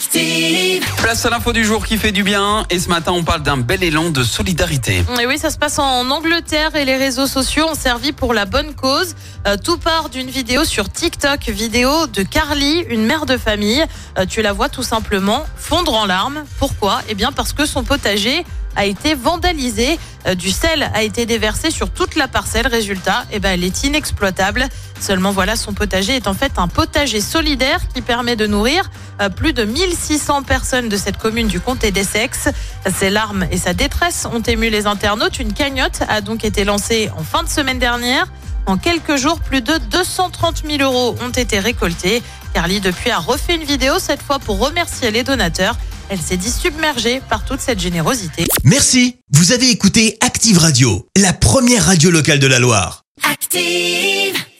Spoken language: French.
Active. Place à l'info du jour qui fait du bien. Et ce matin, on parle d'un bel élan de solidarité. Et oui, ça se passe en Angleterre et les réseaux sociaux ont servi pour la bonne cause. Euh, tout part d'une vidéo sur TikTok, vidéo de Carly, une mère de famille. Euh, tu la vois tout simplement fondre en larmes. Pourquoi? Eh bien parce que son potager a été vandalisé. Euh, du sel a été déversé sur toute la parcelle. Résultat, eh ben, elle est inexploitable. Seulement voilà, son potager est en fait un potager solidaire qui permet de nourrir euh, plus de 1600 personnes de cette commune du comté d'Essex. Ses larmes et sa détresse ont ému les internautes. Une cagnotte a donc été lancée en fin de semaine dernière. En quelques jours, plus de 230 000 euros ont été récoltés. Carly, depuis, a refait une vidéo, cette fois pour remercier les donateurs. Elle s'est dit submergée par toute cette générosité. Merci, vous avez écouté Active Radio, la première radio locale de la Loire. Active.